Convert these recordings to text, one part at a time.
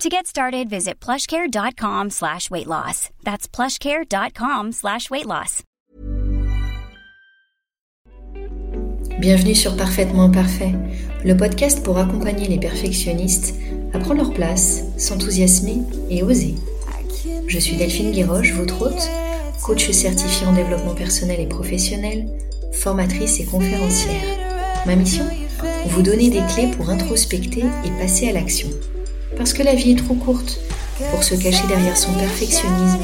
To get started, visit plushcare.com slash weight loss. That's plushcare.com slash weight loss. Bienvenue sur Parfaitement Parfait, le podcast pour accompagner les perfectionnistes à prendre leur place, s'enthousiasmer et oser. Je suis Delphine Guéroche, votre hôte, coach certifié en développement personnel et professionnel, formatrice et conférencière. Ma mission Vous donner des clés pour introspecter et passer à l'action. Parce que la vie est trop courte pour se cacher derrière son perfectionnisme,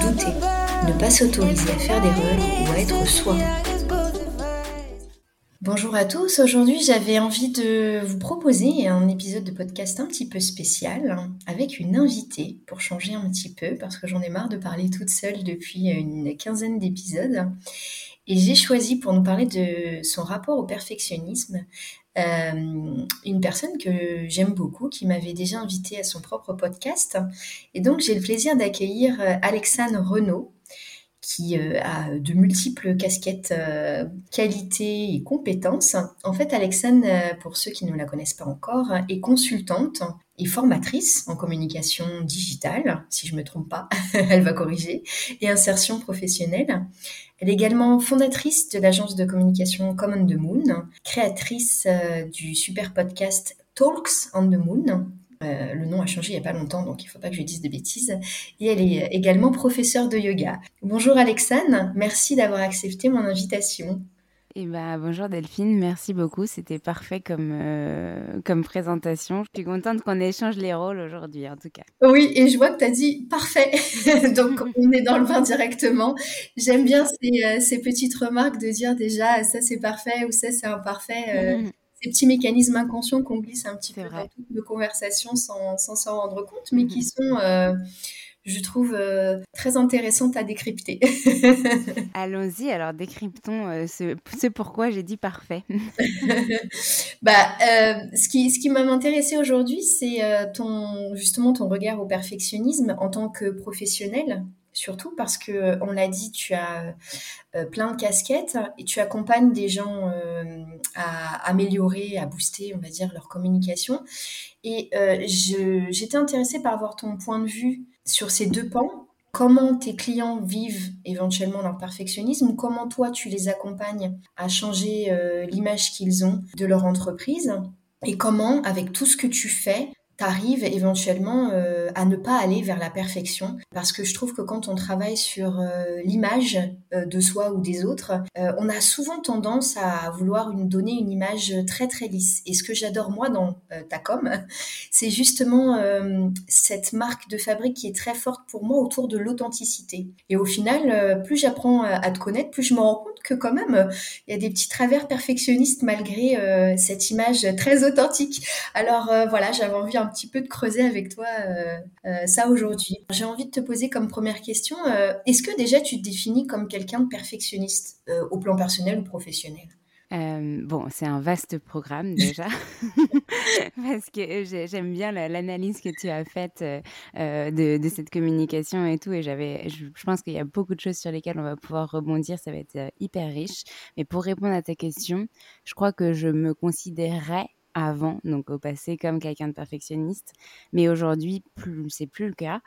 douter, ne pas s'autoriser à faire d'erreurs ou à être soi. Bonjour à tous, aujourd'hui j'avais envie de vous proposer un épisode de podcast un petit peu spécial avec une invitée pour changer un petit peu parce que j'en ai marre de parler toute seule depuis une quinzaine d'épisodes. Et j'ai choisi pour nous parler de son rapport au perfectionnisme une personne que j'aime beaucoup, qui m'avait déjà invitée à son propre podcast. Et donc j'ai le plaisir d'accueillir euh, Alexandre Renaud, qui euh, a de multiples casquettes, qualités et compétences. En fait, Alexandre, pour ceux qui ne la connaissent pas encore, est consultante et formatrice en communication digitale, si je ne me trompe pas, elle va corriger, et insertion professionnelle. Elle est également fondatrice de l'agence de communication Common the Moon, créatrice euh, du super podcast Talks on the Moon. Euh, le nom a changé il n'y a pas longtemps, donc il ne faut pas que je dise de bêtises. Et elle est également professeure de yoga. Bonjour Alexane, merci d'avoir accepté mon invitation. Eh ben, bonjour Delphine, merci beaucoup. C'était parfait comme, euh, comme présentation. Je suis contente qu'on échange les rôles aujourd'hui, en tout cas. Oui, et je vois que tu as dit parfait. Donc, on est dans le vin directement. J'aime bien ces, euh, ces, petites remarques de dire déjà ça c'est parfait ou ça c'est imparfait. Euh, ces petits mécanismes inconscients qu'on glisse un petit peu dans toutes nos conversations sans s'en rendre compte, mais qui sont je trouve euh, très intéressante à décrypter. Allons-y, alors décryptons euh, ce, pourquoi j'ai dit parfait. bah, euh, ce qui, ce qui m'a intéressé aujourd'hui, c'est ton, justement ton regard au perfectionnisme en tant que professionnel surtout parce que on l'a dit, tu as plein de casquettes et tu accompagnes des gens à améliorer, à booster, on va dire, leur communication. Et j'étais intéressée par avoir ton point de vue sur ces deux pans, comment tes clients vivent éventuellement leur perfectionnisme, comment toi tu les accompagnes à changer euh, l'image qu'ils ont de leur entreprise et comment, avec tout ce que tu fais, t'arrives éventuellement euh, à ne pas aller vers la perfection parce que je trouve que quand on travaille sur euh, l'image euh, de soi ou des autres, on a souvent tendance à vouloir une, donner une image très très lisse. Et ce que j'adore moi dans ta com, c'est justement cette marque de fabrique qui est très forte pour moi autour de l'authenticité. Et au final, plus j'apprends à te connaître, plus je me rends compte quand même, il y a des petits travers perfectionnistes malgré cette image très authentique. Alors voilà, j'avais envie un petit peu de creuser avec toi euh, euh, ça aujourd'hui. J'ai envie de te poser comme première question, euh, est-ce que déjà tu te définis comme quelqu'un de perfectionniste au plan personnel ou professionnel? Bon, c'est un vaste programme déjà, parce que j'aime bien l'analyse que tu as faite de, de, cette communication et tout, et j'avais, je, pense qu'il y a beaucoup de choses sur lesquelles on va pouvoir rebondir, ça va être hyper riche. Mais pour répondre à ta question, je crois que je me considérerais avant, donc au passé, comme quelqu'un de perfectionniste. Mais aujourd'hui, plus, c'est plus le cas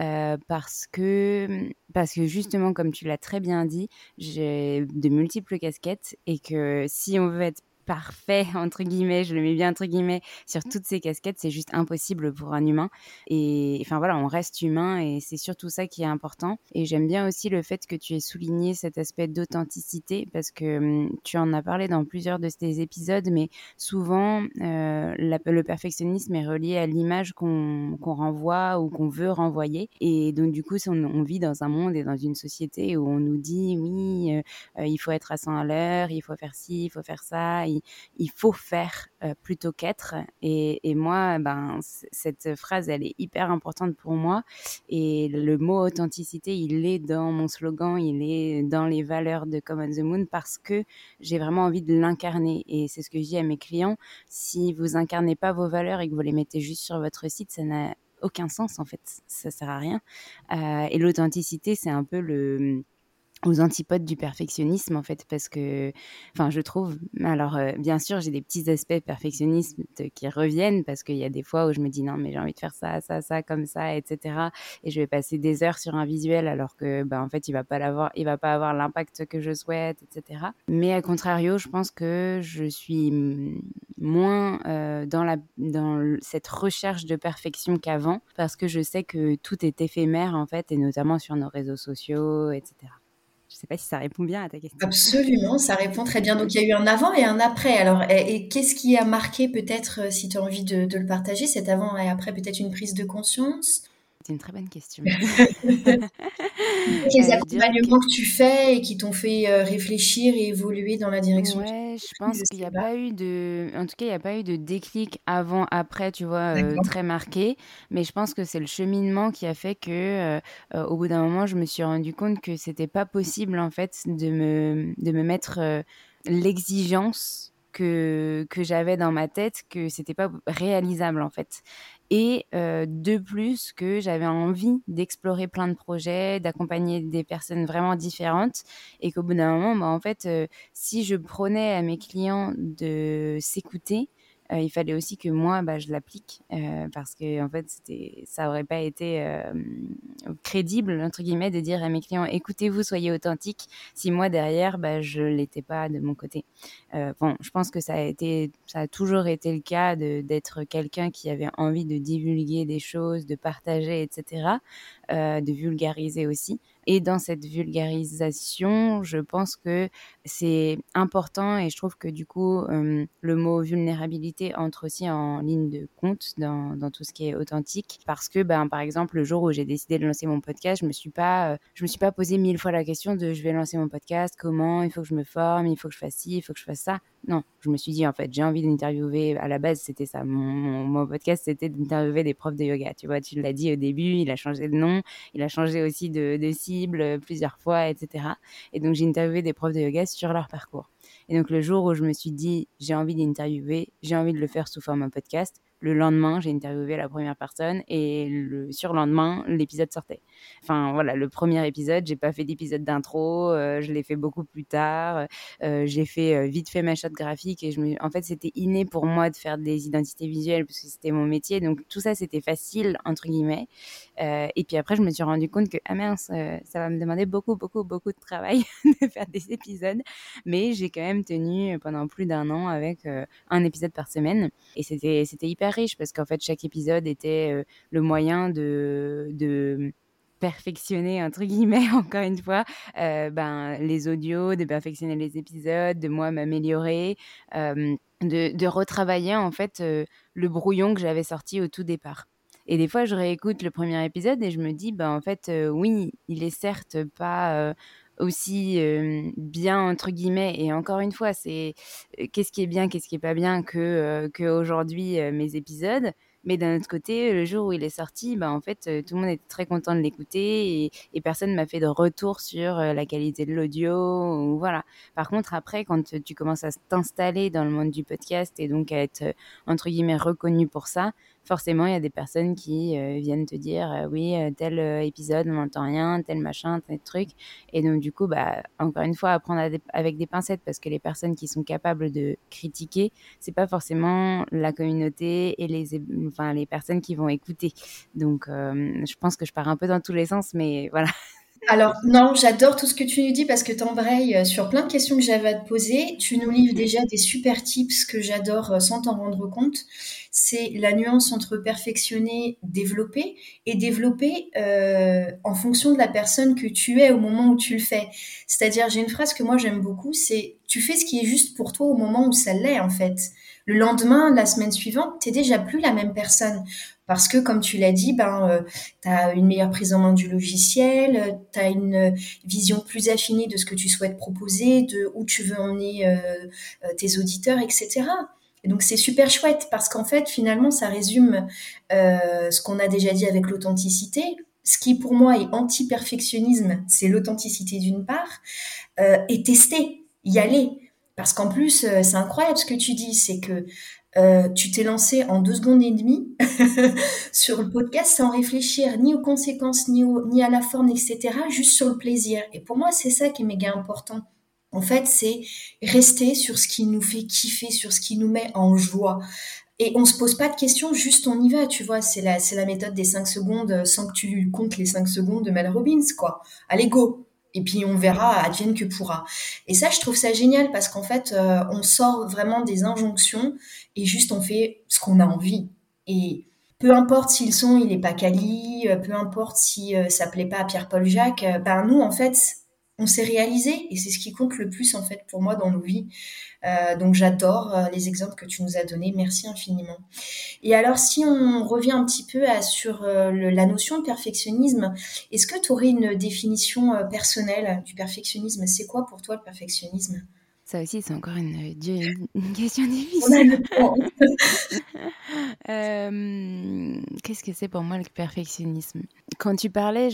euh, parce que parce que justement, comme tu l'as très bien dit, j'ai de multiples casquettes et que si on veut être parfait, entre guillemets, je le mets bien entre guillemets, sur toutes ces casquettes, c'est juste impossible pour un humain. Et enfin voilà, on reste humain et c'est surtout ça qui est important. Et j'aime bien aussi le fait que tu aies souligné cet aspect d'authenticité parce que hum, tu en as parlé dans plusieurs de tes épisodes, mais souvent euh, le perfectionnisme est relié à l'image qu'on renvoie ou qu'on veut renvoyer. Et donc du coup, on, on, vit dans un monde et dans une société où on nous dit oui, euh, euh, il faut être à 100 à l'heure, il faut faire ci, il faut faire ça il, faut faire euh, plutôt qu'être. Et, moi, ben, cette phrase, elle est hyper importante pour moi. Et le mot authenticité, il est dans mon slogan, il est dans les valeurs de Common the Moon parce que j'ai vraiment envie de l'incarner. Et c'est ce que je dis à mes clients. Si vous incarnez pas vos valeurs et que vous les mettez juste sur votre site, ça n'a aucun sens en fait, ça sert à rien. Euh, et l'authenticité, c'est un peu le, aux antipodes du perfectionnisme en fait parce que enfin je trouve alors euh, bien sûr j'ai des petits aspects perfectionnisme qui reviennent parce qu'il y a des fois où je me dis non mais j'ai envie de faire ça ça ça comme ça etc et je vais passer des heures sur un visuel alors que ben en fait il va pas l'avoir il va pas avoir l'impact que je souhaite etc mais à contrario je pense que je suis moins euh, dans la dans cette recherche de perfection qu'avant parce que je sais que tout est éphémère en fait et notamment sur nos réseaux sociaux etc je ne sais pas si ça répond bien à ta question. Absolument, ça répond très bien. Donc il y a eu un avant et un après. Alors, et, qu'est-ce qui a marqué peut-être, euh, si tu as envie de, de, le partager, cet avant et après, peut-être une prise de conscience? C'est une très bonne question. Les euh, accompagnements que tu fais et qui t'ont fait euh, réfléchir et évoluer dans la direction. Ouais, je pense qu'il n'y a pas. eu de, en tout cas, il n'y a pas eu de déclic avant, après, tu vois, euh, très marqué. Mais je pense que c'est le cheminement qui a fait que, au bout d'un moment, je me suis rendu compte que c'était pas possible en fait de me, de me mettre l'exigence que, que j'avais dans ma tête que c'était pas réalisable en fait. Et euh, de plus que j'avais envie d'explorer plein de projets, d'accompagner des personnes vraiment différentes et qu'au bout d'un moment, bah, en fait, euh, si je prenais à mes clients de s'écouter, euh, il fallait aussi que moi, bah, je l'applique euh, parce que en fait, ça aurait pas été euh, crédible entre guillemets de dire à mes clients écoutez-vous, soyez authentiques. Si moi derrière, bah, je l'étais pas de mon côté. bon, je pense que ça a été, ça a toujours été le cas d'être quelqu'un qui avait envie de divulguer des choses, de partager, etc., de vulgariser aussi. Et dans cette vulgarisation, je pense que c'est important et je trouve que du coup, le mot vulnérabilité entre aussi en ligne de compte dans, dans, tout ce qui est authentique. Parce que, ben, par exemple, le jour où j'ai décidé de lancer mon podcast, je me me suis pas posé mille fois la question de je vais lancer mon podcast, comment, il faut que je me forme, il faut que je fasse ci, il faut que je fasse ça. Non, je me suis dit, en fait, j'ai envie d'interviewer. À la base, c'était ça. Mon, mon, podcast, c'était d'interviewer des profs de yoga. Tu vois, tu l'as dit au début, il a changé de nom, il a changé aussi de, de cible euh, plusieurs fois, etc. Et donc, j'ai interviewé des profs de yoga sur leur parcours. Et donc, le jour où je me suis dit, j'ai envie d'interviewer, j'ai envie de le faire sous forme podcast, le lendemain, j'ai interviewé la première personne et le surlendemain, l'épisode sortait. Enfin voilà, le premier épisode, j'ai pas fait d'épisode d'intro, euh, je l'ai fait beaucoup plus tard. Euh, j'ai fait euh, vite fait ma charte graphique et je me, en fait, c'était inné pour moi de faire des identités visuelles parce que c'était mon métier. Donc tout ça, c'était facile entre guillemets. et puis après, je me suis rendu compte que ah mince, ça va me demander beaucoup, beaucoup, beaucoup de travail de faire des épisodes, mais j'ai quand même tenu pendant plus d'un an avec un épisode par semaine et c'était hyper parce qu'en fait, chaque épisode était euh, le moyen de, de perfectionner entre guillemets encore une fois euh, ben les audios de perfectionner les épisodes de moi m'améliorer euh, de, de, retravailler en fait le brouillon que j'avais sorti au tout départ. Et des fois je réécoute le premier épisode et je me dis ben en fait oui il est certes pas aussi bien entre guillemets et encore une fois c'est qu'est-ce qui est bien qu'est-ce qui est pas bien que qu'aujourd'hui mes épisodes Mais d'un autre côté, le jour où il est sorti, bah, en fait, tout le monde était très content de l'écouter et, personne m'a fait de retour sur la qualité de l'audio. Voilà. Par contre, après, quand tu commences à t'installer dans le monde du podcast et donc à être, entre guillemets, reconnu pour ça, forcément, il y a des personnes qui euh, viennent te dire euh, oui, euh, tel épisode, on n'entend rien, tel machin, tel truc. Et donc, du coup, bah, encore une fois, apprendre avec des pincettes parce que les personnes qui sont capables de critiquer, c'est pas forcément la communauté et les, enfin, les personnes qui vont écouter. Donc, je pense que je pars un peu dans tous les sens, mais voilà. Alors, non, j'adore tout ce que tu nous dis parce que tu embrayes euh, sur plein de questions que j'avais à te poser. Tu nous livres déjà des super tips que j'adore euh, sans t'en rendre compte. C'est la nuance entre perfectionner, développer et développer euh, en fonction de la personne que tu es au moment où tu le fais. C'est-à-dire, j'ai une phrase que moi j'aime beaucoup, c'est tu fais ce qui est juste pour toi au moment où ça l'est en fait. Le lendemain, la semaine suivante, t'es déjà plus la même personne parce que comme tu l'as dit, ben euh, tu as une meilleure prise en main du logiciel, tu as une vision plus affinée de ce que tu souhaites proposer, de où tu veux emmener euh, euh, tes auditeurs, etc. Et donc c'est super chouette parce qu'en fait finalement ça résume ce qu'on a déjà dit avec l'authenticité. Ce qui pour moi est anti-perfectionnisme, c'est l'authenticité d'une part, et tester, y aller. Parce qu'en plus, c'est incroyable ce que tu dis, c'est que euh, tu t'es lancé en deux secondes et demie sur le podcast sans réfléchir ni aux conséquences, ni, à la forme, etc., juste sur le plaisir. Et pour moi, c'est ça qui est méga important. En fait, c'est rester sur ce qui nous fait kiffer, sur ce qui nous met en joie. Et on se pose pas de questions, juste on y va, tu vois. C'est la, c'est la méthode des cinq secondes sans que tu comptes les cinq secondes de Mel Robbins, quoi. Allez, go! Et puis on verra advienne que pourra. Et ça, je trouve ça génial parce qu'en fait, euh, on sort vraiment des injonctions et juste on fait ce qu'on a envie. Et peu importe si le son il est pas quali, euh, peu importe si euh, ça plaît pas à Pierre-Paul Jacques, ben nous en fait, on s'est réalisé et c'est ce qui compte le plus en fait pour moi dans nos vies. Euh, donc j'adore euh, les exemples que tu nous as donnés. Merci infiniment. Et alors si on revient un petit peu sur euh, la notion de perfectionnisme, est-ce que tu aurais une définition personnelle du perfectionnisme? C'est quoi pour toi le perfectionnisme? Ça aussi, c'est encore une, question difficile. Qu'est-ce que c'est pour moi le perfectionnisme? Quand tu parlais,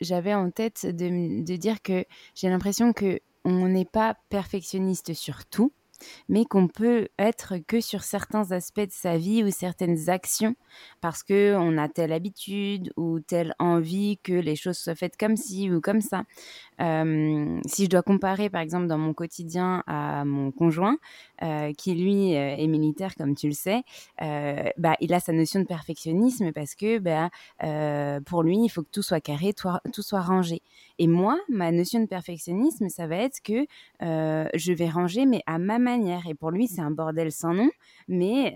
j'avais en tête de, de dire que j'ai l'impression que on n'est pas perfectionniste sur tout, mais qu'on peut être que sur certains aspects de sa vie ou certaines actions parce que on a telle habitude ou telle envie que les choses soient faites comme ci ou comme ça. Euh, si je dois comparer par exemple dans mon quotidien à mon conjoint euh, qui lui euh, est militaire comme tu le sais, bah il a sa notion de perfectionnisme parce que bah, pour lui il faut que tout soit carré, tout soit rangé. Et moi ma notion de perfectionnisme ça va être que je vais ranger mais à ma manière. Et pour lui, c'est un bordel sans nom. Mais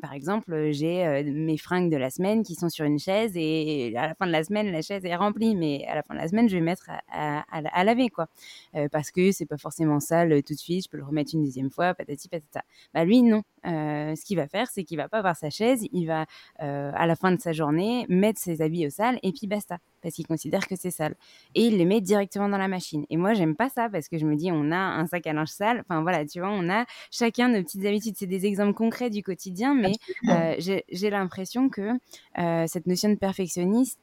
par exemple, j'ai mes fringues de la semaine qui sont sur une chaise et à la fin de la semaine, la chaise est remplie. Mais à la fin de la semaine, je vais mettre à, laver, quoi. Euh, parce que c'est pas forcément sale tout de suite. Je peux le remettre une deuxième fois, patati patata. Bah lui, non. ce qu'il va faire, c'est qu'il va pas avoir sa chaise. Il va à la fin de sa journée mettre ses habits au sale et puis basta parce qu'il considère que c'est sale. Et il les met directement dans la machine. Et moi, j'aime pas ça parce que je me dis, on a un sac à linge sale. Enfin voilà, tu vois, on a chacun nos petites habitudes. C'est des exemples concrets du quotidien, mais euh, j'ai l'impression que euh, cette notion de perfectionniste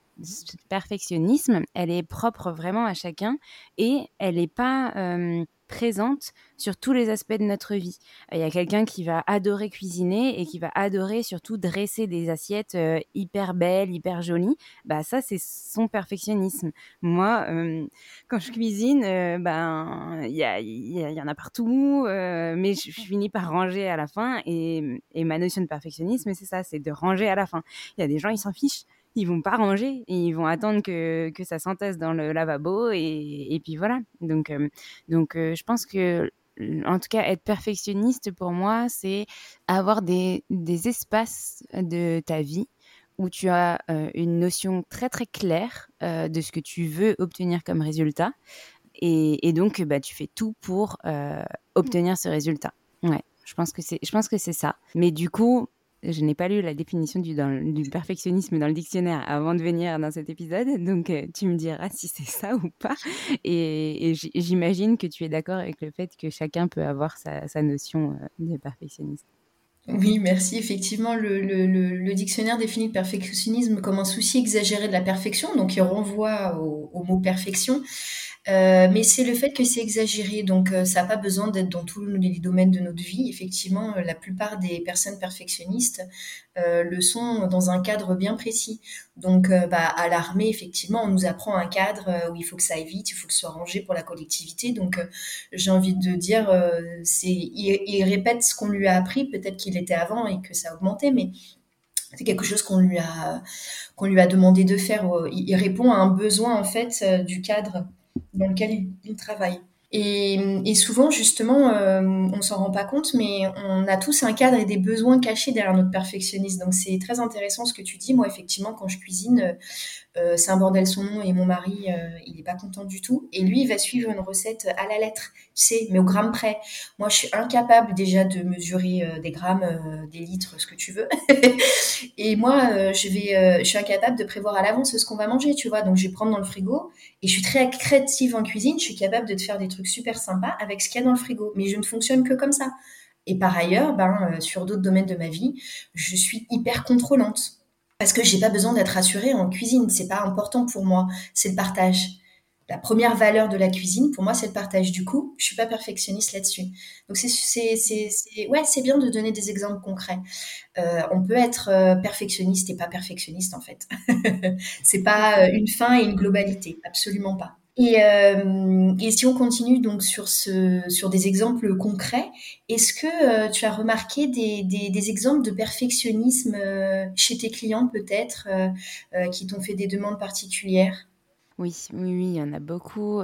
perfectionnisme, elle est propre vraiment à chacun et elle n'est pas euh, présente sur tous les aspects de notre vie. Il y a quelqu'un qui va adorer cuisiner et qui va adorer surtout dresser des assiettes euh, hyper belles, hyper jolies. Bah ça c'est son perfectionnisme. Moi, euh, quand je cuisine, ben il y, y, en a partout, mais je, finis par ranger à la fin et, et ma notion de perfectionnisme c'est ça, c'est de ranger à la fin. Il y a des gens ils s'en fichent ils vont pas ranger ils vont attendre que, que ça s'entasse dans le lavabo et, et puis voilà. Donc, euh, donc euh, je pense que en tout cas, être perfectionniste pour moi, c'est avoir des, des, espaces de ta vie où tu as euh, une notion très très claire de ce que tu veux obtenir comme résultat. Et, et donc, bah, tu fais tout pour obtenir ce résultat. Ouais, je pense que c'est ça. Mais du coup, je n'ai pas lu la définition du, perfectionnisme dans le dictionnaire avant de venir dans cet épisode, donc euh, tu me diras si c'est ça ou pas. Et, j'imagine que tu es d'accord avec le fait que chacun peut avoir sa, notion euh, de perfectionniste. Oui, merci. Effectivement, le, dictionnaire définit le perfectionnisme comme un souci exagéré de la perfection, donc il renvoie au mot perfection. Euh, mais c'est le fait que c'est exagéré, donc euh, ça n'a pas besoin d'être dans tous les domaines de notre vie. Effectivement, euh, la plupart des personnes perfectionnistes le sont dans un cadre bien précis. Donc, bah, à l'armée, effectivement, on nous apprend un cadre où il faut que ça aille vite, il faut que ce soit rangé pour la collectivité. Donc, j'ai envie de dire, il, il, répète ce qu'on lui a appris. Peut-être qu'il était avant et que ça a augmenté, mais c'est quelque chose qu'on lui a qu'on lui a demandé de faire. Il, répond à un besoin en fait du cadre dans lequel il, travaille. Et, souvent, justement, euh, on s'en rend pas compte, mais on a tous un cadre et des besoins cachés derrière notre perfectionnisme. Donc, c'est très intéressant ce que tu dis. Moi, effectivement, quand je cuisine, euh, c'est un bordel son nom et mon mari, euh, il n'est pas content du tout. Et lui, il va suivre une recette à la lettre, sais, mais au gramme près. Moi, je suis incapable déjà de mesurer euh, des grammes, des litres, ce que tu veux. et moi, je vais, je suis incapable de prévoir à l'avance ce qu'on va manger, tu vois. Donc, je vais prendre dans le frigo et je suis très créative en cuisine. Je suis capable de te faire des trucs super sympas avec ce qu'il y a dans le frigo, mais je ne fonctionne que comme ça. Et par ailleurs, ben, sur d'autres domaines de ma vie, je suis hyper contrôlante parce que j'ai pas besoin d'être rassurée en cuisine. C'est pas important pour moi. C'est le partage. La première valeur de la cuisine, pour moi, c'est le partage. Du coup, je suis pas perfectionniste là-dessus. Donc, c'est, ouais, bien de donner des exemples concrets. Euh, on peut être euh, perfectionniste et pas perfectionniste, en fait. c'est pas euh, une fin et une globalité. Absolument pas. Et, euh, et, si on continue donc sur, ce, sur des exemples concrets, est-ce que euh, tu as remarqué des, des, exemples de perfectionnisme euh, chez tes clients peut-être qui t'ont fait des demandes particulières? Oui, oui, oui, il y en a beaucoup.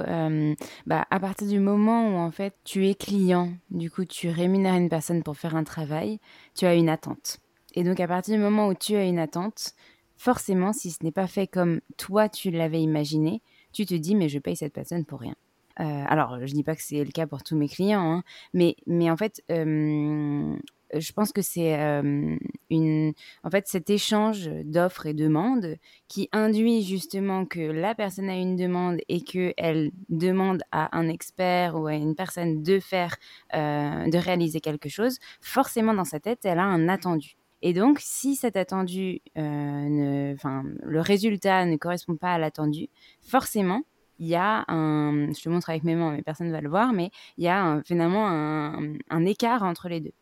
bah, à partir du moment où en fait tu es client, du coup tu rémunères une personne pour faire un travail, tu as une attente. Et donc à partir du moment où tu as une attente, forcément, si ce n'est pas fait comme toi tu l'avais imaginé, tu te dis, mais je paye cette personne pour rien. Euh, alors, je dis pas que c'est le cas pour tous mes clients, hein, mais, mais en fait, euh, je pense que c'est euh, une, en fait, cet échange d'offres et demandes qui induit justement que la personne a une demande et qu'elle demande à un expert ou à une personne de faire, de réaliser quelque chose. Forcément, dans sa tête, elle a un attendu. Et donc, si cet attendu, euh, enfin, le résultat ne correspond pas à l'attendu, forcément, il y a un, je te montre avec mes mains, mais personne ne va le voir, mais il y a finalement un, un, écart entre les deux.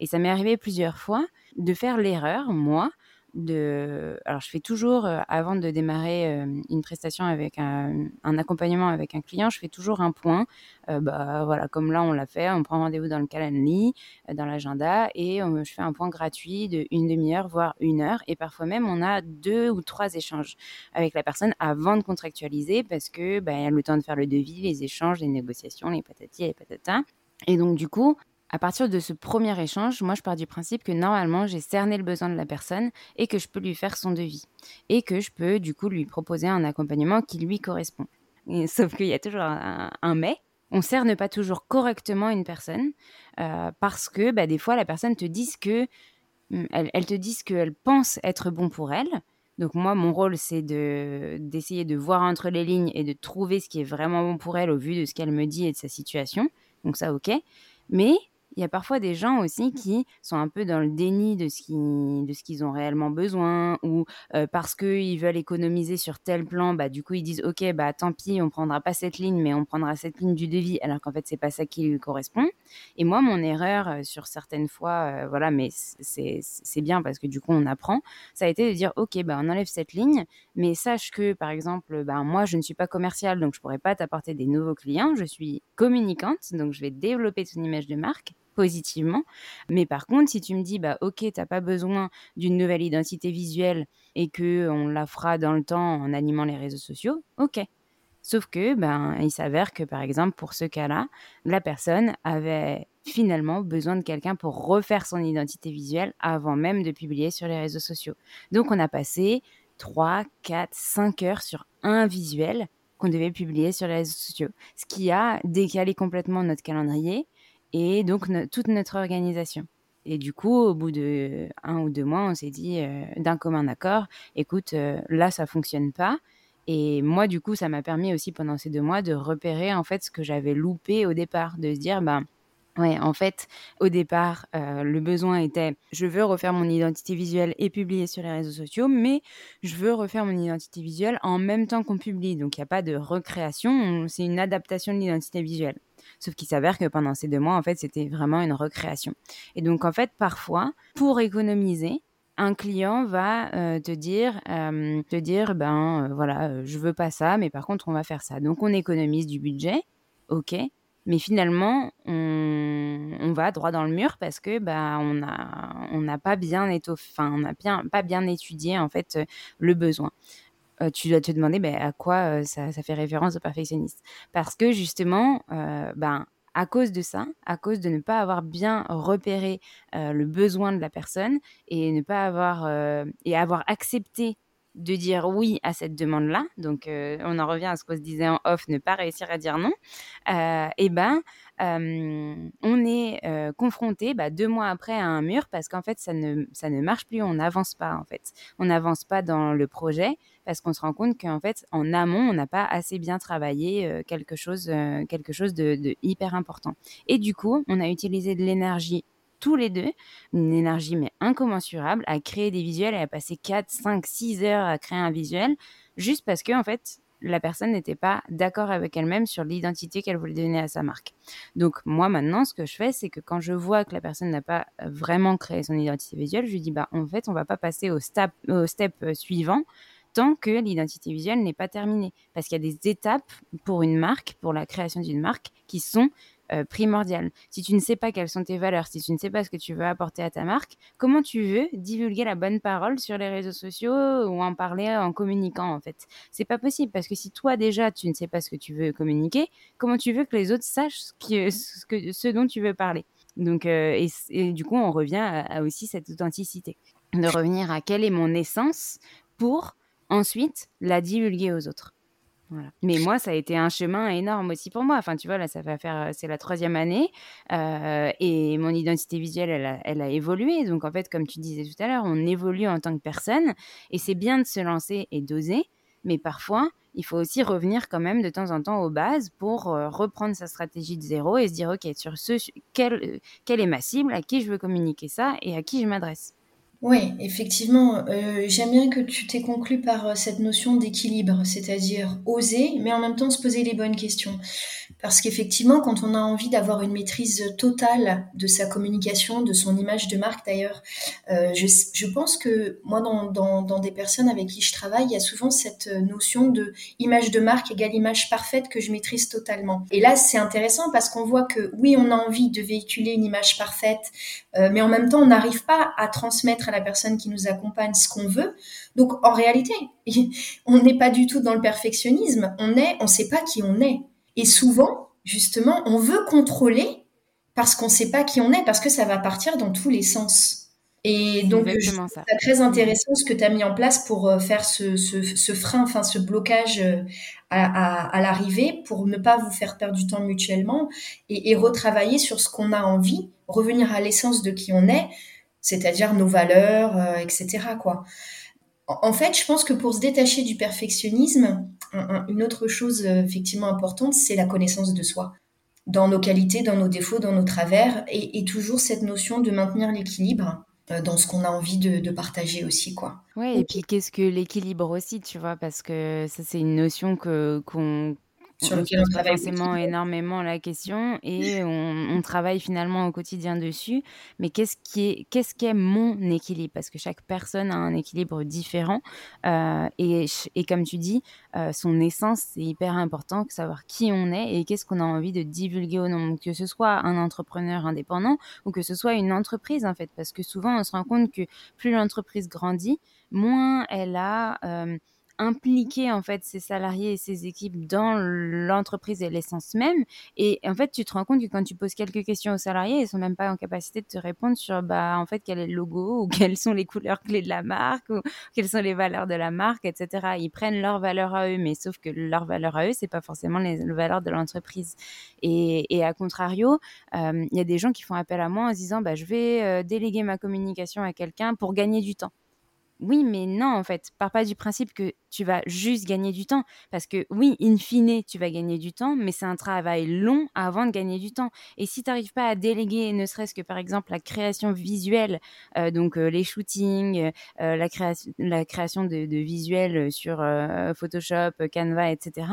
Et ça m'est arrivé plusieurs fois de faire l'erreur, moi, de. Alors, je fais toujours, euh, avant de démarrer euh, une prestation avec un, accompagnement avec un client, je fais toujours un point. Euh, bah, voilà, comme là, on l'a fait, on prend rendez-vous dans le calendrier, dans l'agenda, et je fais un point gratuit de une demi-heure, voire une heure. Et parfois même, on a deux ou trois échanges avec la personne avant de contractualiser parce que bah, y a le temps de faire le devis, les échanges, les négociations, les patati et les patata. Et donc, du coup, à partir de ce premier échange, moi je pars du principe que normalement j'ai cerné le besoin de la personne et que je peux lui faire son devis et que je peux du coup lui proposer un accompagnement qui lui correspond. sauf qu'il y a toujours un, mais. On cerne pas toujours correctement une personne euh, parce que bah, des fois la personne te dit que hum, elle, te dit qu'elle pense être bon pour elle. Donc moi, mon rôle, c'est de d'essayer de voir entre les lignes et de trouver ce qui est vraiment bon pour elle au vu de ce qu'elle me dit et de sa situation. Donc ça, ok. Mais il y a parfois des gens aussi qui sont un peu dans le déni de ce qu'ils, de ce qu'ils ont réellement besoin ou euh, parce qu'ils veulent économiser sur tel plan, bah, du coup ils disent ok bah tant pis on prendra pas cette ligne mais on prendra cette ligne du devis alors qu'en fait c'est pas ça qui lui correspond. Et moi mon erreur euh, sur certaines fois, euh, voilà mais c'est, c'est bien parce que du coup on apprend, ça a été de dire ok bah on enlève cette ligne mais sache que par exemple bah, moi je ne suis pas commerciale donc je pourrais pas t'apporter des nouveaux clients, je suis communicante donc je vais développer ton image de marque positivement. Mais par contre, si tu me dis, bah ok, t'as pas besoin d'une nouvelle identité visuelle et que on la fera dans le temps en animant les réseaux sociaux, ok. Sauf que, ben, il s'avère que par exemple pour ce cas-là, la personne avait finalement besoin de quelqu'un pour refaire son identité visuelle avant même de publier sur les réseaux sociaux. Donc on a passé 3, 4, 5 heures sur un visuel qu'on devait publier sur les réseaux sociaux, ce qui a décalé complètement notre calendrier et donc toute notre organisation. Et du coup, au bout de un ou deux mois, on s'est dit euh, d'un commun accord, écoute, euh, là, ça fonctionne pas. Et moi, du coup, ça m'a permis aussi pendant ces deux mois de repérer en fait ce que j'avais loupé au départ, de se dire, ben, Ouais, en fait, au départ, euh, le besoin était je veux refaire mon identité visuelle et publier sur les réseaux sociaux, mais je veux refaire mon identité visuelle en même temps qu'on publie. Donc, il n'y a pas de recréation, c'est une adaptation de l'identité visuelle. Sauf qu'il s'avère que pendant ces deux mois, en fait, c'était vraiment une recréation. Et donc, en fait, parfois, pour économiser, un client va euh, te dire, euh, te dire, ben voilà, je veux pas ça, mais par contre, on va faire ça. Donc, on économise du budget, ok, mais finalement, on, va droit dans le mur parce que bah, on n'a on pas bien étoffé, enfin, on n'a bien, pas bien étudié en fait euh, le besoin. Euh, tu dois te demander bah, à quoi euh, ça, fait référence au perfectionniste. Parce que justement, ben, à cause de ça, à cause de ne pas avoir bien repéré le besoin de la personne et ne pas avoir et avoir accepté de dire oui à cette demande-là, donc euh, on en revient à ce qu'on se disait en off, ne pas réussir à dire non, euh, et ben euh, on est confronté bah, deux mois après à un mur parce qu'en fait ça ne, ça ne marche plus, on n'avance pas en fait, on n'avance pas dans le projet parce qu'on se rend compte qu'en fait en amont on n'a pas assez bien travaillé quelque chose, quelque chose de hyper important. Et du coup on a utilisé de l'énergie tous les deux, une énergie mais incommensurable à créer des visuels et à passer 4, 5, 6 heures à créer un visuel juste parce que en fait la personne n'était pas d'accord avec elle-même sur l'identité qu'elle voulait donner à sa marque. Donc moi maintenant, ce que je fais, c'est que quand je vois que la personne n'a pas vraiment créé son identité visuelle, je lui dis bah en fait on va pas passer au step, euh, suivant tant que l'identité visuelle n'est pas terminée. Parce qu'il y a des étapes pour une marque, pour la création d'une marque, qui sont euh, primordial. Si tu ne sais pas quelles sont tes valeurs, si tu ne sais pas ce que tu veux apporter à ta marque, comment tu veux divulguer la bonne parole sur les réseaux sociaux ou en parler en communiquant en fait? C'est pas possible parce que si toi déjà tu ne sais pas ce que tu veux communiquer, comment tu veux que les autres sachent ce, que, ce dont tu veux parler? Donc, euh, et, du coup, on revient à, aussi cette authenticité, de revenir à quelle est mon essence pour ensuite la divulguer aux autres. Mais moi, ça a été un chemin énorme aussi pour moi. Enfin, tu vois, là, ça va faire, c'est la troisième année euh, et mon identité visuelle, elle a, elle a, évolué. Donc, en fait, comme tu disais tout à l'heure, on évolue en tant que personne et c'est bien de se lancer et d'oser, mais parfois, il faut aussi revenir quand même de temps en temps aux bases pour euh, reprendre sa stratégie de zéro et se dire, OK, sur ce, quelle, quelle est ma cible, à qui je veux communiquer ça et à qui je m'adresse. Oui, effectivement, euh, j'aime bien que tu t'aies conclu par euh, cette notion d'équilibre, c'est-à-dire oser, mais en même temps se poser les bonnes questions. Parce qu'effectivement, quand on a envie d'avoir une maîtrise totale de sa communication, de son image de marque d'ailleurs, euh, je, pense que moi, dans, des personnes avec qui je travaille, il y a souvent cette notion de image de marque égale image parfaite que je maîtrise totalement. Et là, c'est intéressant parce qu'on voit que oui, on a envie de véhiculer une image parfaite, euh, mais en même temps, on n'arrive pas à transmettre à la personne qui nous accompagne ce qu'on veut. Donc, en réalité, on n'est pas du tout dans le perfectionnisme. On est, on ne sait pas qui on est. Et souvent, justement, on veut contrôler parce qu'on ne sait pas qui on est, parce que ça va partir dans tous les sens. Et donc, c'est très intéressant ce que tu as mis en place pour euh, faire ce, ce, frein, enfin ce blocage euh, à, à, l'arrivée pour ne pas vous faire perdre du temps mutuellement et, et retravailler sur ce qu'on a envie, revenir à l'essence de qui on est, c'est-à-dire nos valeurs, euh, etc. Quoi. En, fait, je pense que pour se détacher du perfectionnisme, une autre chose effectivement importante, c'est la connaissance de soi dans nos qualités, dans nos défauts, dans nos travers, et, et toujours cette notion de maintenir l'équilibre euh, dans ce qu'on a envie de, partager aussi quoi. Ouais, et puis qu'est-ce que l'équilibre aussi, tu vois, parce que ça c'est une notion que qu'on sur lequel on, travaille forcément énormément la question et on, travaille finalement au quotidien dessus. Mais qu'est-ce qui est, qu'est-ce qu'est mon équilibre? Parce que chaque personne a un équilibre différent euh, et, et, comme tu dis, euh, son essence c'est hyper important, savoir qui on est et qu'est-ce qu'on a envie de divulguer au nom, que ce soit un entrepreneur indépendant ou que ce soit une entreprise en fait, parce que souvent on se rend compte que plus l'entreprise grandit, moins elle a euh, impliquer en fait ses salariés et ses équipes dans l'entreprise et l'essence même. Et en fait, tu te rends compte que quand tu poses quelques questions aux salariés, ils sont même pas en capacité de te répondre sur bah en fait quel est le logo ou quelles sont les couleurs clés de la marque ou quelles sont les valeurs de la marque, etc. Ils prennent leurs valeurs à eux, mais sauf que leurs valeurs à eux, c'est pas forcément les, valeurs de l'entreprise. Et, et, à contrario, euh, il y a des gens qui font appel à moi en se disant bah je vais euh, déléguer ma communication à quelqu'un pour gagner du temps oui, mais non, en fait. Pars pas du principe que tu vas juste gagner du temps. Parce que oui, in fine, tu vas gagner du temps, mais c'est un travail long avant de gagner du temps. Et si tu n'arrives pas à déléguer, ne serait-ce que par exemple la création visuelle, euh, donc euh, les shootings, euh, la, création, la création de, de visuels sur Photoshop, Canva, etc.,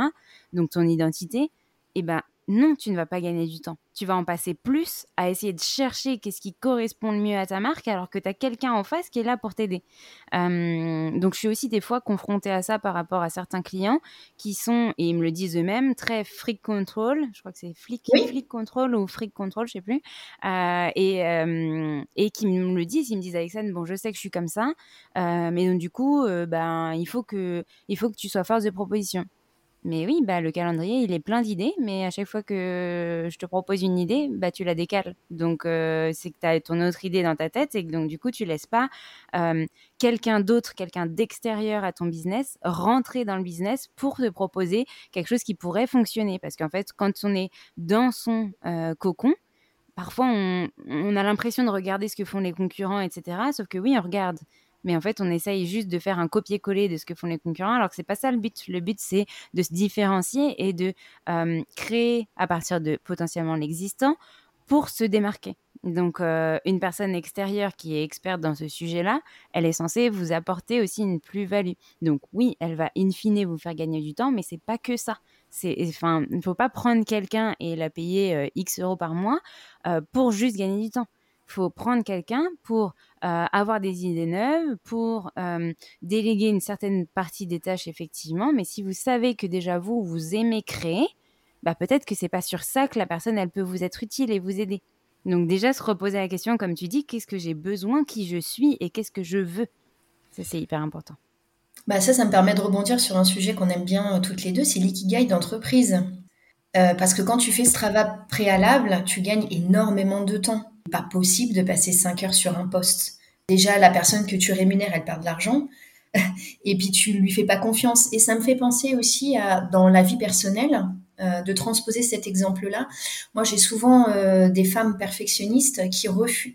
donc ton identité, eh ben non, tu ne vas pas gagner du temps. Tu vas en passer plus à essayer de chercher qu'est-ce qui correspond le mieux à ta marque alors que tu as quelqu'un en face qui est là pour t'aider. donc, je suis aussi des fois confrontée à ça par rapport à certains clients qui sont, et ils me le disent eux-mêmes, très freak control. Je crois que c'est flic, control ou freak control, je sais plus. Euh, et, et qui me le disent, ils me disent Alexandre, bon, je sais que je suis comme ça, euh, mais donc du coup, euh, ben, il, faut que, il faut que tu sois force de proposition. Mais oui, bah, le calendrier, il est plein d'idées, mais à chaque fois que je te propose une idée, bah, tu la décales. Donc, c'est que tu as ton autre idée dans ta tête et que donc, du coup, tu laisses pas quelqu'un d'autre, quelqu'un d'extérieur à ton business rentrer dans le business pour te proposer quelque chose qui pourrait fonctionner. Parce qu'en fait, quand on est dans son cocon, parfois, on a l'impression de regarder ce que font les concurrents, etc. Sauf que oui, on regarde mais en fait, on essaye juste de faire un copier-coller de ce que font les concurrents, alors que c'est pas ça le but. Le but, c'est de se différencier et de euh, créer à partir de potentiellement l'existant pour se démarquer. Donc, euh, une personne extérieure qui est experte dans ce sujet-là, elle est censée vous apporter aussi une plus-value. Donc, oui, elle va in fine vous faire gagner du temps, mais c'est pas que ça. Il ne faut pas prendre quelqu'un et la payer euh, X euros par mois pour juste gagner du temps faut prendre quelqu'un pour euh, avoir des idées neuves, pour euh, déléguer une certaine partie des tâches effectivement. Mais si vous savez que déjà vous vous aimez créer, bah peut-être que c'est pas sur ça que la personne elle peut vous être utile et vous aider. Donc déjà se reposer la question comme tu dis, qu'est-ce que j'ai besoin, qui je suis et qu'est-ce que je veux? Ça c'est hyper important. Bah ça, ça me permet de rebondir sur un sujet qu'on aime bien euh, toutes les deux, c'est l'ikigai d'entreprise. Parce que quand tu fais ce travail préalable, tu gagnes énormément de temps pas possible de passer 5 heures sur un poste. Déjà, la personne que tu rémunères, elle perd de l'argent. Et puis, tu lui fais pas confiance. Et ça me fait penser aussi à, dans la vie personnelle, euh, de transposer cet exemple-là. Moi, j'ai souvent euh, des femmes perfectionnistes qui,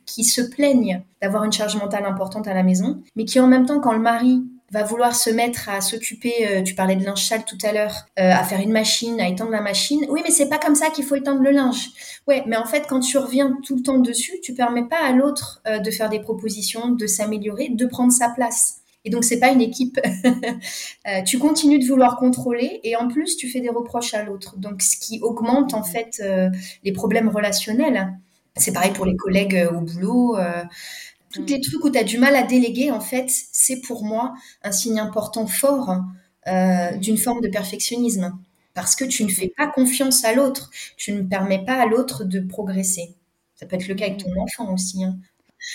qui se plaignent d'avoir une charge mentale importante à la maison, mais qui en même temps, quand le mari va vouloir se mettre à s'occuper, euh, tu parlais de linge sale tout à l'heure, euh, à faire une machine, à étendre la machine. Oui, mais c'est pas comme ça qu'il faut étendre le linge. Ouais, mais en fait, quand tu reviens tout le temps dessus, tu permets pas à l'autre euh, de faire des propositions, de s'améliorer, de prendre sa place. Et donc, c'est pas une équipe. tu continues de vouloir contrôler et en plus, tu fais des reproches à l'autre. Donc, ce qui augmente en fait les problèmes relationnels. C'est pareil pour les collègues au boulot. Tous les trucs où tu as du mal à déléguer, en fait, c'est pour moi un signe important fort euh, mm. d'une forme de perfectionnisme. Parce que tu ne fais pas confiance à l'autre, tu ne permets pas à l'autre de progresser. Ça peut être le cas avec ton enfant aussi. Hein.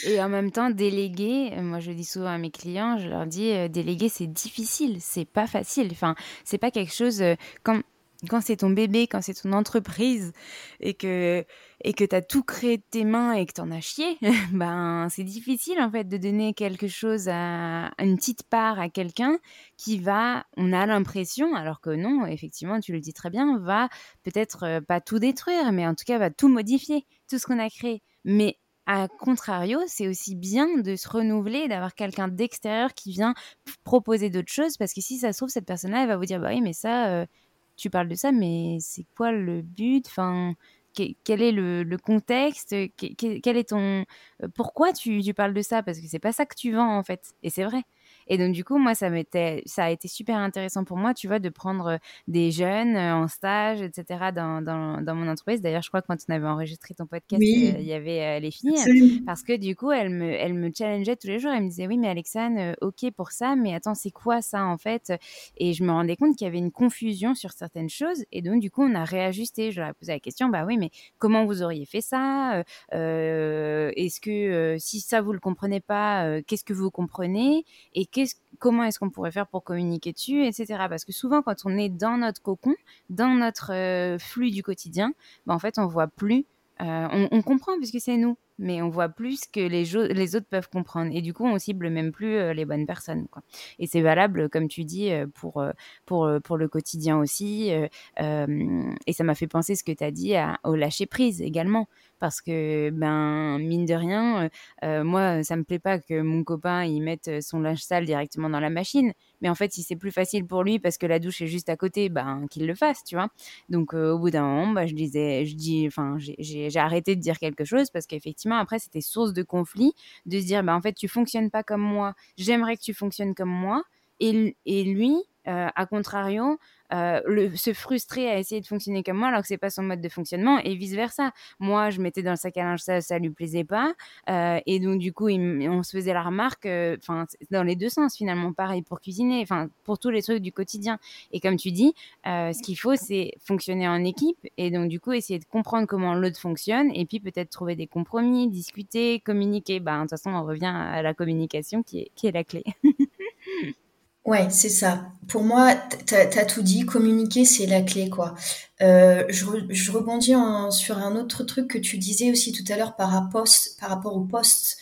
Et en même temps, déléguer, euh, moi je dis souvent à mes clients, je leur dis, euh, déléguer c'est difficile, c'est pas facile. Enfin, c'est pas quelque chose comme quand c'est ton bébé, quand c'est ton entreprise et que et que tu as tout créé de tes mains et que tu en as chié, ben c'est difficile en fait de donner quelque chose à une petite part à quelqu'un qui va, on a l'impression, alors que non, effectivement, tu le dis très bien, va peut-être euh, pas tout détruire, mais en tout cas va tout modifier, tout ce qu'on a créé. Mais à contrario, c'est aussi bien de se renouveler, d'avoir quelqu'un d'extérieur qui vient proposer d'autres choses, parce que si ça se trouve, cette personne-là, elle va vous dire, bah oui, mais ça, euh, tu parles de ça, mais c'est quoi le but? Enfin, quel est le, contexte? Quel, est ton euh, pourquoi tu, tu, parles de ça? Parce que c'est pas ça que tu vends en fait et c'est vrai et donc, du coup, moi, ça, ça a été super intéressant pour moi, tu vois, de prendre euh, des jeunes euh, en stage, etc., dans, dans, dans mon entreprise. D'ailleurs, je crois que quand on avait enregistré ton podcast, euh, il y avait les filles. Parce que du coup, elles me, elles me challengeaient tous les jours. Elles me disaient, oui, mais Alexane, OK pour ça, mais attends, c'est quoi ça, en fait? Et je me rendais compte qu'il y avait une confusion sur certaines choses. Et donc, du coup, on a réajusté. Je leur ai posé la question, bah oui, mais comment vous auriez fait ça Est-ce que si ça, vous le comprenez pas, qu'est-ce que vous comprenez? Et comment est-ce qu'on pourrait faire pour communiquer dessus, etc. Parce que souvent, quand on est dans notre cocon, dans notre euh, flux du quotidien, ben, en fait, on voit plus. Euh, on, comprend puisque c'est nous, mais on voit plus que les, autres peuvent comprendre. Et du coup, on cible même plus euh, les bonnes personnes. Quoi. Et c'est valable, comme tu dis, euh, pour, euh, pour, pour le quotidien aussi. et ça m'a fait penser ce que tu as dit au lâcher prise également parce que ben mine de rien, moi ça me plaît pas que mon copain il mette son linge sale directement dans la machine, mais en fait si c'est plus facile pour lui parce que la douche est juste à côté, ben qu'il le fasse, tu vois. Donc au bout d'un moment, bah, je disais, je dis, enfin j'ai arrêté de dire quelque chose parce qu'effectivement après c'était source de conflit, de se dire ben en fait tu fonctionnes pas comme moi, j'aimerais que tu fonctionnes comme moi, et, et lui à contrario, euh, se frustrer à essayer de fonctionner comme moi alors que c'est pas son mode de fonctionnement et vice versa. Moi, je mettais dans le sac à linge ça, ça lui plaisait pas euh, et donc du coup, on se faisait la remarque, euh, enfin dans les deux sens finalement, pareil pour cuisiner, enfin pour tous les trucs du quotidien. Et comme tu dis, ce qu'il faut, c'est fonctionner en équipe et donc du coup essayer de comprendre comment l'autre fonctionne et puis peut-être trouver des compromis, discuter, communiquer. Bah, de toute façon, on revient à la communication qui est, qui est la clé. Ouais, c'est ça. Pour moi, tu as, tout dit. Communiquer, c'est la clé, quoi. Euh, je, rebondis sur un autre truc que tu disais aussi tout à l'heure par, rapport, au poste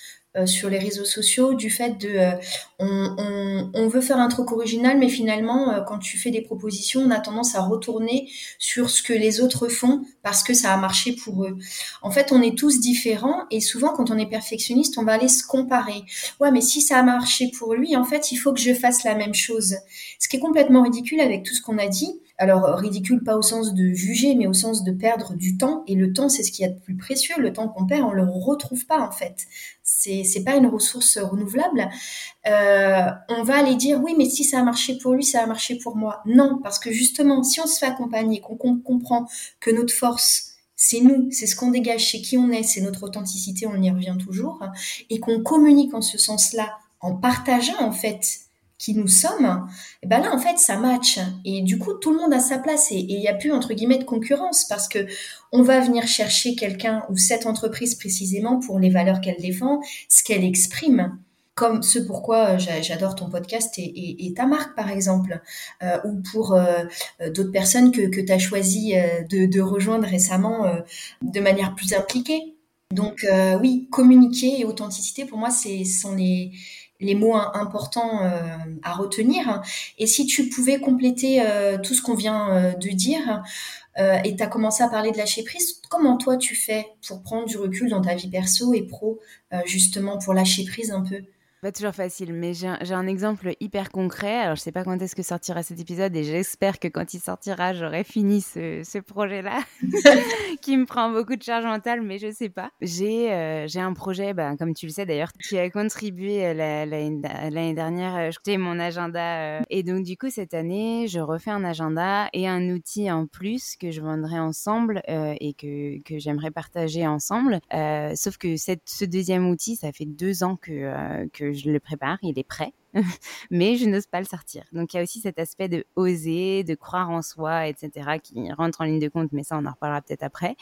sur les réseaux sociaux, du fait de euh, on, veut faire un truc original, mais finalement, euh, quand tu fais des propositions, on a tendance à retourner sur ce que les autres font parce que ça a marché pour eux. En fait, on est tous différents et souvent, quand on est perfectionniste, on va aller se comparer. Ouais, mais si ça a marché pour lui, en fait, il faut que je fasse la même chose. Ce qui est complètement ridicule avec tout ce qu'on a dit. Alors, ridicule pas au sens de juger, mais au sens de perdre du temps. Et le temps, c'est ce qu'il y a de plus précieux. Le temps qu'on perd, on le retrouve pas, en fait. C'est, c'est pas une ressource renouvelable. Euh, on va aller dire, oui, mais si ça a marché pour lui, ça a marché pour moi. Non, parce que justement, si on se fait accompagner, qu'on comprend que notre force, c'est nous, c'est ce qu'on dégage, c'est qui on est, c'est notre authenticité, on y revient toujours, et qu'on communique en ce sens-là, en partageant en fait qui nous sommes, eh ben là en fait ça match et du coup tout le monde a sa place et il n'y a plus entre guillemets de concurrence parce que on va venir chercher quelqu'un ou cette entreprise précisément pour les valeurs qu'elle défend, ce qu'elle exprime. Comme ce pourquoi j'adore ton podcast et, ta marque par exemple, euh, ou pour euh, d'autres personnes que, tu as choisi euh, de, rejoindre récemment de manière plus impliquée. Donc oui, communiquer et authenticité, pour moi, ce sont les, les mots importants euh, à retenir. Et si tu pouvais compléter euh, tout ce qu'on vient euh, de dire, et tu as commencé à parler de lâcher prise, comment toi tu fais pour prendre du recul dans ta vie perso et pro, justement pour lâcher prise un peu? Pas toujours facile, mais j'ai un, exemple hyper concret. Alors, je sais pas quand est-ce que sortira cet épisode et j'espère que quand il sortira, j'aurai fini ce, projet-là qui me prend beaucoup de charge mentale, mais je sais pas. J'ai euh, un projet, bah, comme tu le sais d'ailleurs, qui a contribué euh, l'année dernière. Euh, je mon agenda et donc du coup cette année, je refais un agenda et un outil en plus que je vendrai ensemble et que, que j'aimerais partager ensemble. sauf que cette, ce deuxième outil, ça fait deux ans que que je le prépare, il est prêt. mais je n'ose pas le sortir. Donc il y a aussi cet aspect de oser, de croire en soi, etc., qui rentre en ligne de compte, mais ça on en reparlera peut-être après.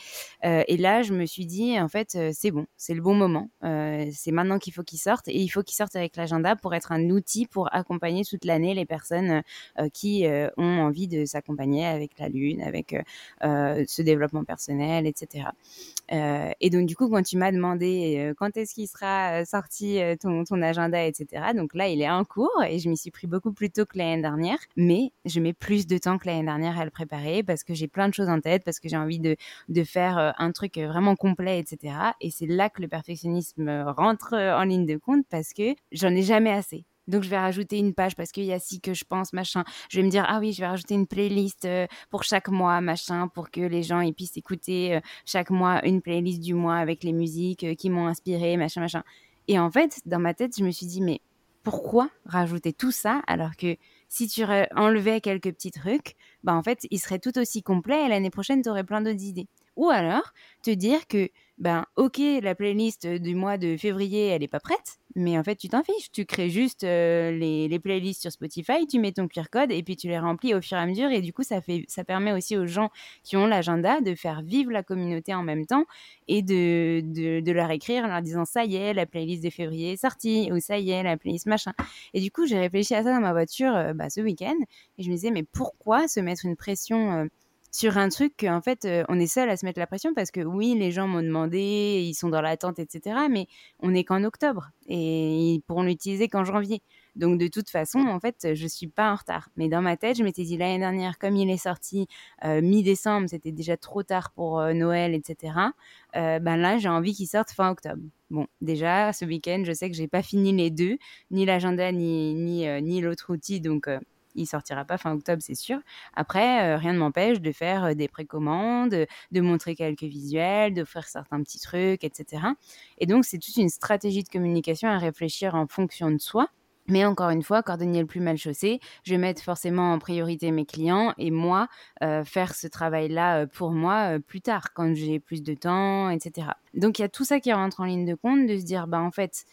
Euh, et là, je me suis dit, en fait, euh, c'est bon, c'est le bon moment, euh, c'est maintenant qu'il faut qu'il sorte, et il faut qu'il sorte avec l'agenda pour être un outil pour accompagner toute l'année les personnes qui ont envie de s'accompagner avec la lune, avec ce développement personnel, etc. et donc du coup, quand tu m'as demandé quand est-ce qu'il sera sorti ton, agenda, etc., donc là, il est cours et je m'y suis pris beaucoup plus tôt que l'année dernière, mais je mets plus de temps que l'année dernière à le préparer parce que j'ai plein de choses en tête, parce que j'ai envie de, faire euh, un truc vraiment complet, etc. Et c'est là que le perfectionnisme rentre en ligne de compte parce que j'en ai jamais assez. Donc je vais rajouter une page parce qu'il y a ci que je pense, machin. Je vais me dire, ah oui, je vais rajouter une playlist euh, pour chaque mois, machin, pour que les gens ils puissent écouter euh, chaque mois une playlist du mois avec les musiques qui m'ont inspiré, machin, machin. Et en fait, dans ma tête, je me suis dit, mais pourquoi rajouter tout ça alors que si tu enlevais quelques petits trucs, bah en fait, il serait tout aussi complet et l'année prochaine, tu aurais plein d'autres idées. Ou alors, te dire que ben ok, la playlist du mois de février, elle n'est pas prête, mais en fait, tu t'en fiches. Tu crées juste euh, les, playlists sur Spotify, tu mets ton QR code et puis tu les remplis au fur et à mesure. Et du coup, ça, fait, ça permet aussi aux gens qui ont l'agenda de faire vivre la communauté en même temps et de, de, de, leur écrire en leur disant ça y est, la playlist de février est sortie ou ça y est, la playlist machin. Et du coup, j'ai réfléchi à ça dans ma voiture euh, bah, ce week-end et je me disais, mais pourquoi se mettre une pression euh, sur un truc qu'en fait, on est seul à se mettre la pression parce que oui, les gens m'ont demandé, ils sont dans l'attente, etc. Mais on n'est qu'en octobre et ils pourront l'utiliser qu'en janvier. Donc de toute façon, en fait, je suis pas en retard. Mais dans ma tête, je m'étais dit l'année dernière, comme il est sorti mi-décembre, c'était déjà trop tard pour Noël, etc. ben là, j'ai envie qu'il sorte fin octobre. Bon, déjà, ce week-end, je sais que j'ai pas fini les deux, ni l'agenda, ni, ni, ni l'autre outil, donc il sortira pas fin octobre, c'est sûr. Après, rien ne m'empêche de faire des précommandes, de montrer quelques visuels, faire certains petits trucs, etc. Et donc, c'est toute une stratégie de communication à réfléchir en fonction de soi. Mais encore une fois, cordonnier le plus mal chaussé, je vais mettre forcément en priorité mes clients et moi, euh, faire ce travail-là euh, pour moi euh, plus tard, quand j'ai plus de temps, etc. Donc il y a tout ça qui rentre en ligne de compte, de se dire, bah en fait,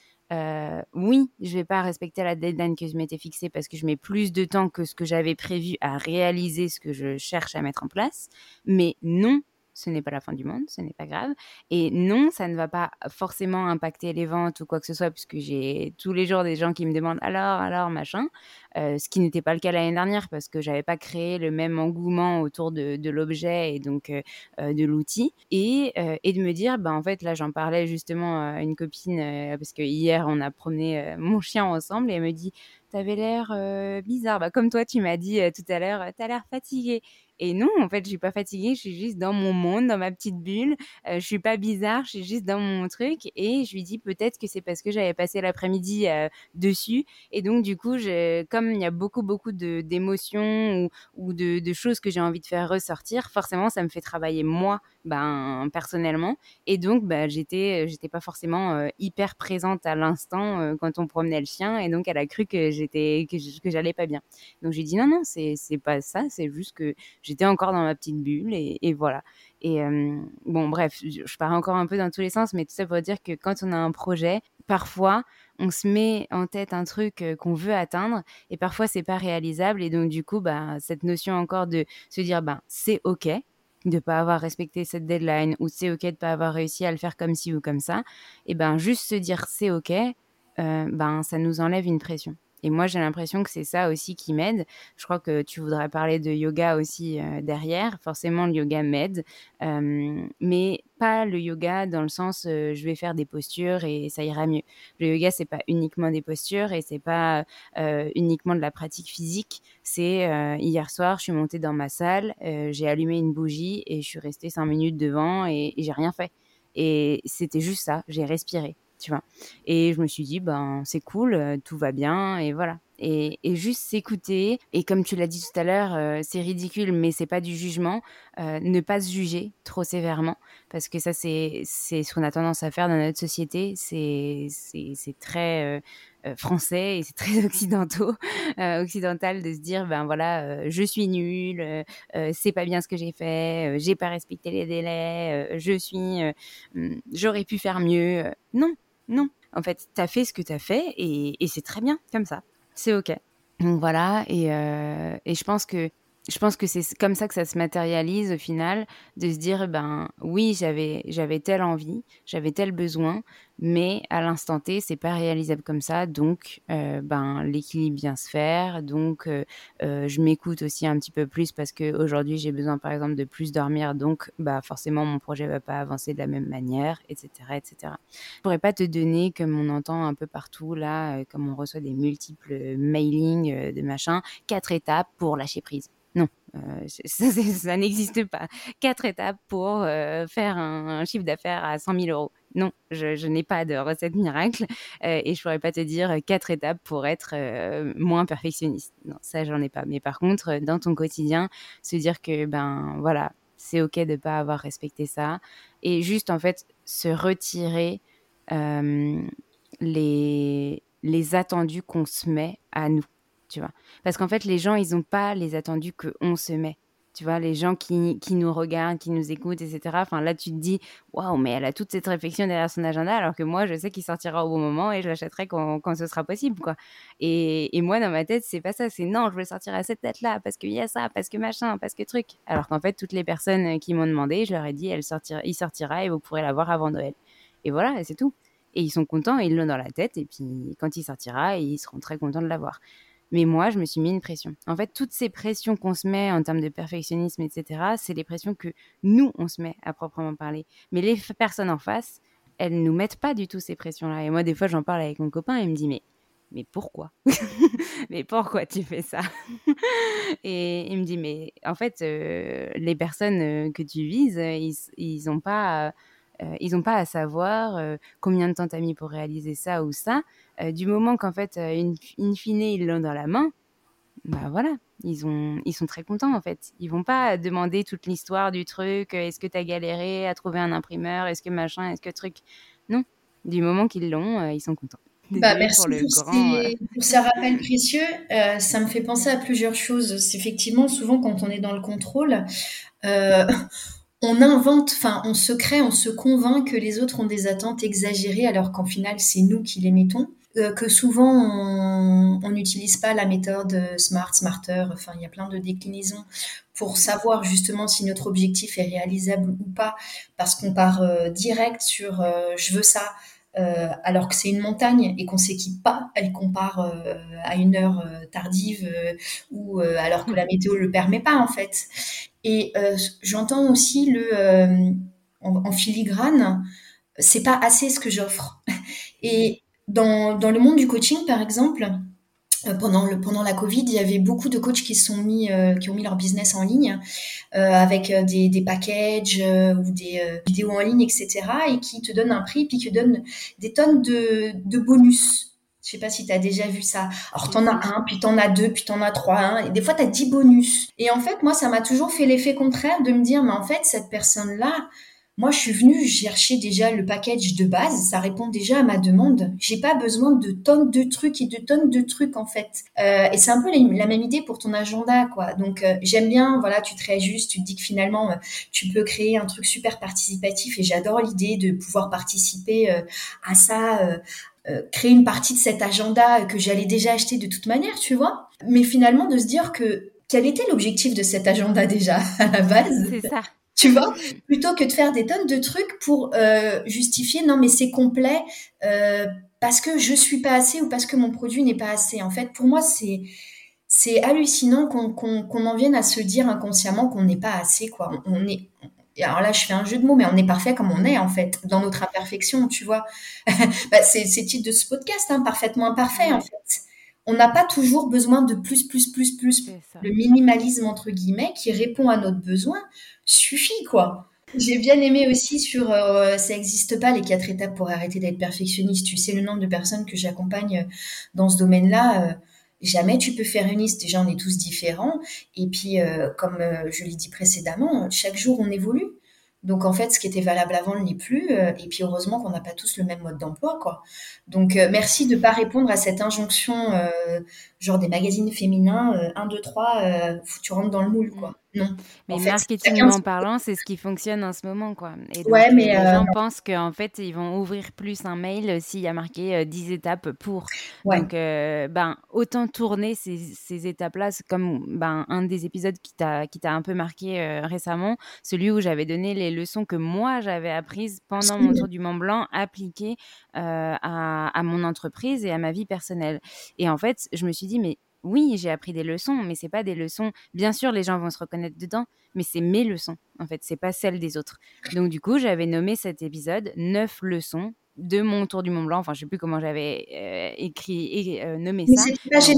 oui, je vais pas respecter la deadline que je m'étais fixée parce que je mets plus de temps que ce que j'avais prévu à réaliser ce que je cherche à mettre en place. Mais non, ce n'est pas la fin du monde, ce n'est pas grave. Et non, ça ne va pas forcément impacter les ventes ou quoi que ce soit, puisque j'ai tous les jours des gens qui me demandent alors, alors, machin. Euh, ce qui n'était pas le cas l'année dernière parce que j'avais pas créé le même engouement autour de, l'objet et donc euh, euh, de l'outil. Et, et, de me dire, bah, en fait, là, j'en parlais justement à une copine parce que hier, on a promené mon chien ensemble et elle me dit, t'avais l'air bizarre. Bah, comme toi, tu m'as dit tout à l'heure, t'as l'air fatiguée. Et non, en fait, je suis pas fatiguée, je suis juste dans mon monde, dans ma petite bulle. Je je suis pas bizarre, je suis juste dans mon truc. Et je lui dis peut-être que c'est parce que j'avais passé l'après-midi dessus. Et donc, du coup, comme il y a beaucoup, beaucoup d'émotions ou, ou de, de, choses que j'ai envie de faire ressortir, forcément, ça me fait travailler moi ben, personnellement. Et donc, ben, j'étais, j'étais pas forcément euh, hyper présente à l'instant euh, quand on promenait le chien. Et donc, elle a cru que j'étais, que, j'allais pas bien. Donc, j'ai dit non, non, c'est, pas ça. C'est juste que j'étais encore dans ma petite bulle et, voilà. Et euh, bon, bref, je pars encore un peu dans tous les sens, mais tout ça pour dire que quand on a un projet, parfois, on se met en tête un truc qu'on veut atteindre et parfois c'est pas réalisable et donc du coup bah cette notion encore de se dire bah c'est ok de pas avoir respecté cette deadline ou c'est ok de pas avoir réussi à le faire comme ci ou comme ça, et ben juste se dire c'est ok, euh, ben ça nous enlève une pression. Et moi, j'ai l'impression que c'est ça aussi qui m'aide. Je crois que tu voudrais parler de yoga aussi euh, derrière. Forcément, le yoga m'aide, euh, mais pas le yoga dans le sens euh, je vais faire des postures et ça ira mieux. Le yoga, c'est pas uniquement des postures et c'est pas uniquement de la pratique physique. C'est hier soir, je suis montée dans ma salle, j'ai allumé une bougie et je suis restée cinq minutes devant et j'ai rien fait. Et c'était juste ça, j'ai respiré tu vois. Et je me suis dit, ben, c'est cool, euh, tout va bien, et voilà. Et, juste s'écouter, et comme tu l'as dit tout à l'heure, euh, c'est ridicule, mais c'est pas du jugement, euh, ne pas se juger trop sévèrement, parce que ça, c'est ce qu'on a tendance à faire dans notre société, c'est très français et c'est très occidentaux, occidental de se dire, ben voilà, je suis nul, c'est pas bien ce que j'ai fait, j'ai pas respecté les délais, je suis, hmm, j'aurais pu faire mieux. Non, non. En fait, tu as fait ce que tu as fait et, c'est très bien comme ça. C'est OK. Donc voilà, et, euh, et je pense que je pense que c'est comme ça que ça se matérialise au final, de se dire, ben oui, j'avais, j'avais telle envie, j'avais tel besoin, mais à l'instant T, c'est pas réalisable comme ça, donc euh, ben l'équilibre vient se faire, donc euh, euh, je m'écoute aussi un petit peu plus parce que aujourd'hui j'ai besoin par exemple de plus dormir, donc bah forcément mon projet va pas avancer de la même manière, etc., etc. Je pourrais pas te donner comme on entend un peu partout là, comme on reçoit des multiples mailings de machin, quatre étapes pour lâcher prise. Non, euh, ça, n'existe pas. Quatre étapes pour euh, faire un, chiffre d'affaires à 100 000 euros. Non, je, n'ai pas de recette miracle euh, et je pourrais pas te dire quatre étapes pour être moins perfectionniste. Non, ça j'en ai pas. Mais par contre, dans ton quotidien, se dire que ben voilà, c'est ok de pas avoir respecté ça et juste en fait se retirer les les attendus qu'on se met à nous Parce qu'en fait, les gens, ils n'ont pas les attendus qu'on se met. Tu vois, les gens qui, nous regardent, qui nous écoutent, etc. Enfin, là, tu te dis, waouh, mais elle a toute cette réflexion derrière son agenda, alors que moi, je sais qu'il sortira au bon moment et je l'achèterai quand, quand, ce sera possible, quoi. Et, moi, dans ma tête, c'est pas ça. C'est non, je veux sortir à cette date-là, parce qu'il y a ça, parce que machin, parce que truc. Alors qu'en fait, toutes les personnes qui m'ont demandé, je leur ai dit, elle sortira, il sortira et vous pourrez l'avoir avant Noël. Et voilà, c'est tout. Et ils sont contents, ils l'ont dans la tête, et puis quand il sortira, ils seront très contents de l'avoir. Mais moi, je me suis mis une pression. En fait, toutes ces pressions qu'on se met en termes de perfectionnisme, etc., c'est les pressions que nous, on se met à proprement parler. Mais les personnes en face, elles nous mettent pas du tout ces pressions-là. Et moi, des fois, j'en parle avec mon copain et il me dit, mais mais pourquoi? Mais pourquoi tu fais ça? Et il me dit, mais en fait, euh, les personnes euh, que tu vises, ils n'ont pas, euh, ils ont pas à savoir combien de temps tu as mis pour réaliser ça ou ça. du moment qu'en fait, in, fine, ils l'ont dans la main, bah voilà, ils, ont, ils sont très contents en fait. Ils vont pas demander toute l'histoire du truc, est-ce que tu as galéré à trouver un imprimeur, est-ce que machin, est-ce que truc. Non, du moment qu'ils l'ont, ils sont contents. Bah, merci pour, ces, rappels précieux. Euh, ça me fait penser à plusieurs choses. C'est effectivement souvent quand on est dans le contrôle, euh, on invente, enfin on se crée, on se convainc que les autres ont des attentes exagérées alors qu'en final c'est nous qui les mettons. Euh, que souvent on n'utilise pas la méthode smart, smarter, enfin il y a plein de déclinaisons pour savoir justement si notre objectif est réalisable ou pas, parce qu'on part direct sur je veux ça, euh, alors que c'est une montagne et qu'on s'équipe pas, elle compare euh, à une heure euh, tardive ou alors que la météo le permet pas en fait. Et j'entends aussi le en, en, filigrane, c'est pas assez ce que j'offre. Et dans, dans le monde du coaching par exemple, euh, pendant, le, pendant la Covid, il y avait beaucoup de coachs qui, sont mis, euh, qui ont mis leur business en ligne euh, avec des, des packages ou des vidéos en ligne, etc. et qui te donnent un prix puis qui te donnent des tonnes de, de bonus. Je sais pas si tu as déjà vu ça. Alors, t'en as un, puis t'en as deux, puis t'en as trois, hein, et des fois, tu as dix bonus. Et en fait, moi, ça m'a toujours fait l'effet contraire de me dire, mais en fait, cette personne-là, moi, je suis venue chercher déjà le package de base, ça répond déjà à ma demande. J'ai pas besoin de tonnes de trucs et de tonnes de trucs en fait. Euh, et c'est un peu la, même idée pour ton agenda, quoi. Donc euh, j'aime bien, voilà, tu te réajustes, tu te dis que finalement euh, tu peux créer un truc super participatif et j'adore l'idée de pouvoir participer à ça. créer une partie de cet agenda que j'allais déjà acheter de toute manière, tu vois. Mais finalement, de se dire que quel était l'objectif de cet agenda déjà à la base? C'est ça tu vois, plutôt que de faire des tonnes de trucs pour euh, justifier non mais c'est complet euh, parce que je suis pas assez ou parce que mon produit n'est pas assez. En fait, pour moi c'est c'est hallucinant qu'on en vienne à se dire inconsciemment qu'on n'est pas assez quoi. On, est alors là, je fais un jeu de mots, mais on est parfait comme on est, en fait, dans notre imperfection, tu vois. bah, c'est le titre de ce podcast, hein, parfaitement imparfait, en fait. On n'a pas toujours besoin de plus, plus, plus, plus. Le minimalisme, entre guillemets, qui répond à notre besoin, suffit, quoi. J'ai bien aimé aussi sur euh, ça n'existe pas les quatre étapes pour arrêter d'être perfectionniste. Tu sais le nombre de personnes que j'accompagne euh, dans ce domaine-là. Euh, jamais tu peux faire une liste. Déjà, on est tous différents. Et puis, comme je l'ai dit précédemment, chaque jour on évolue. Donc en fait, ce qui était valable avant ne l'est plus. et puis heureusement qu'on n'a pas tous le même mode d'emploi, quoi. Donc merci de pas répondre à cette injonction, genre des magazines féminins, 1, 2, 3, tu rentres dans le moule, quoi. Non. Mais marketingment parlant, c'est ce qui fonctionne en ce moment, quoi. Et ouais, mais les euh, gens pensent qu'en fait, ils vont ouvrir plus un mail s'il y a marqué 10 euh, étapes pour. Donc, euh, ben, autant tourner ces, ces étapes-là, c'est comme ben, un des épisodes qui t'a un peu marqué récemment, celui où j'avais donné les leçons que moi, j'avais apprises pendant mon tour du Mont Blanc, appliquées à, à mon entreprise et à ma vie personnelle. Et en fait, je me suis dit, mais oui, j'ai appris des leçons, mais c'est pas des leçons. Bien sûr, les gens vont se reconnaître dedans, mais c'est mes leçons. En fait, c'est pas celles des autres. Donc du coup, j'avais nommé cet épisode neuf leçons de mon tour du Mont Blanc. Enfin, je sais plus comment j'avais euh, écrit et euh, nommé ça.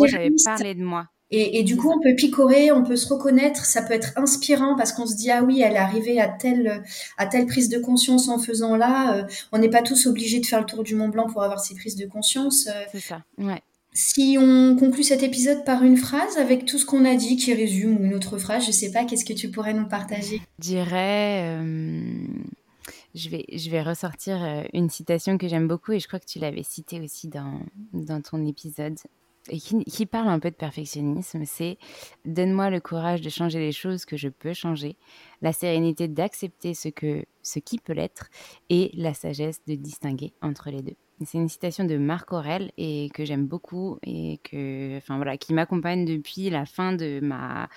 j'avais parlé de moi. Et, du coup, on peut picorer, on peut se reconnaître, ça peut être inspirant parce qu'on se dit ah oui, elle est arrivée à telle à telle prise de conscience en faisant là. Euh, on n'est pas tous obligés de faire le tour du Mont Blanc pour avoir ces prises de conscience. C'est ça. Ouais. Si on conclut cet épisode par une phrase avec tout ce qu'on a dit qui résume ou une autre phrase, je sais pas, qu'est-ce que tu pourrais nous partager? Je dirais, euh, je, vais, je vais ressortir euh, une citation que j'aime beaucoup et je crois que tu l'avais citée aussi dans, dans ton épisode et qui, parle un peu de perfectionnisme, c'est donne-moi le courage de changer les choses que je peux changer, la sérénité d'accepter ce ce qui peut l'être et la sagesse de distinguer entre les deux. C'est une citation de Marc Aurel et que j'aime beaucoup et que, enfin voilà, qui m'accompagne depuis la fin de ma,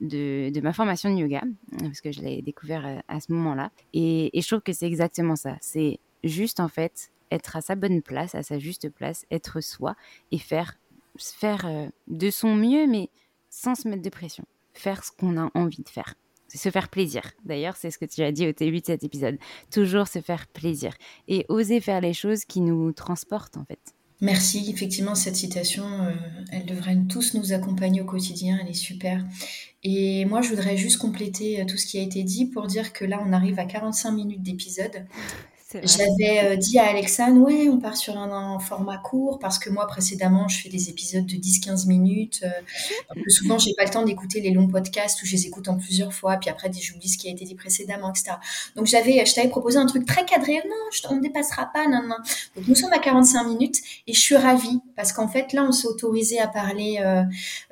de, ma formation de yoga, parce que je l'ai découvert à, à ce moment-là. Et, et je trouve que c'est exactement ça. C'est juste en fait être à sa bonne place, à sa juste place, être soi et faire faire de son mieux, mais sans se mettre de pression. Faire ce qu'on a envie de faire. Se faire plaisir. D'ailleurs, c'est ce que tu as dit au début de cet épisode. Toujours se faire plaisir. Et oser faire les choses qui nous transportent, en fait. Merci, effectivement, cette citation, euh, elle devrait tous nous accompagner au quotidien, elle est super. Et moi, je voudrais juste compléter euh, tout ce qui a été dit pour dire que là, on arrive à 45 minutes d'épisode. J'avais euh, dit à Alexandre, ouais, on part sur un, format court parce que moi, précédemment, je fais des épisodes de 10-15 minutes. Euh, souvent, j'ai pas le temps d'écouter les longs podcasts où je les écoute en plusieurs fois, puis après, j'oublie ce qui a été dit précédemment, etc. Donc, j'avais, je t'avais proposé un truc très cadré. Non, on ne dépassera pas, non, non. Donc, nous sommes à 45 minutes et je suis ravie parce qu'en fait, là, on s'est autorisé à parler euh,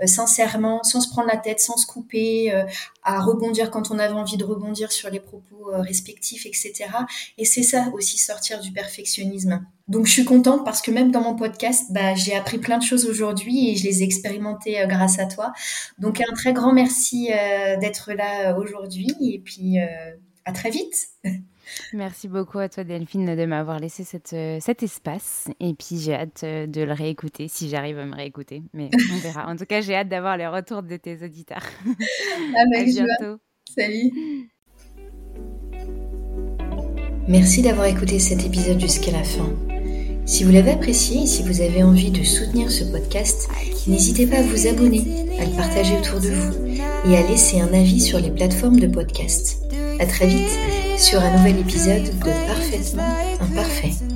sincèrement, sans se prendre la tête, sans se couper, à rebondir quand on avait envie de rebondir sur les propos respectifs, etc. Et c'est ça aussi sortir du perfectionnisme. Donc je suis contente parce que même dans mon podcast, bah, j'ai appris plein de choses aujourd'hui et je les ai expérimentées euh, grâce à toi. Donc un très grand merci euh, d'être là euh, aujourd'hui et puis à très vite. Merci beaucoup à toi Delphine de m'avoir laissé cette, cet espace et puis j'ai hâte de le réécouter si j'arrive à me réécouter. Mais on verra. En tout cas, j'ai hâte d'avoir les retours de tes auditeurs. à bientôt. Salut. Merci d'avoir écouté cet épisode jusqu'à la fin. Si vous l'avez apprécié et si vous avez envie de soutenir ce podcast, n'hésitez pas à vous abonner, à le partager autour de vous et à laisser un avis sur les plateformes de podcast. À très vite sur un nouvel épisode de Parfaitement Imparfait.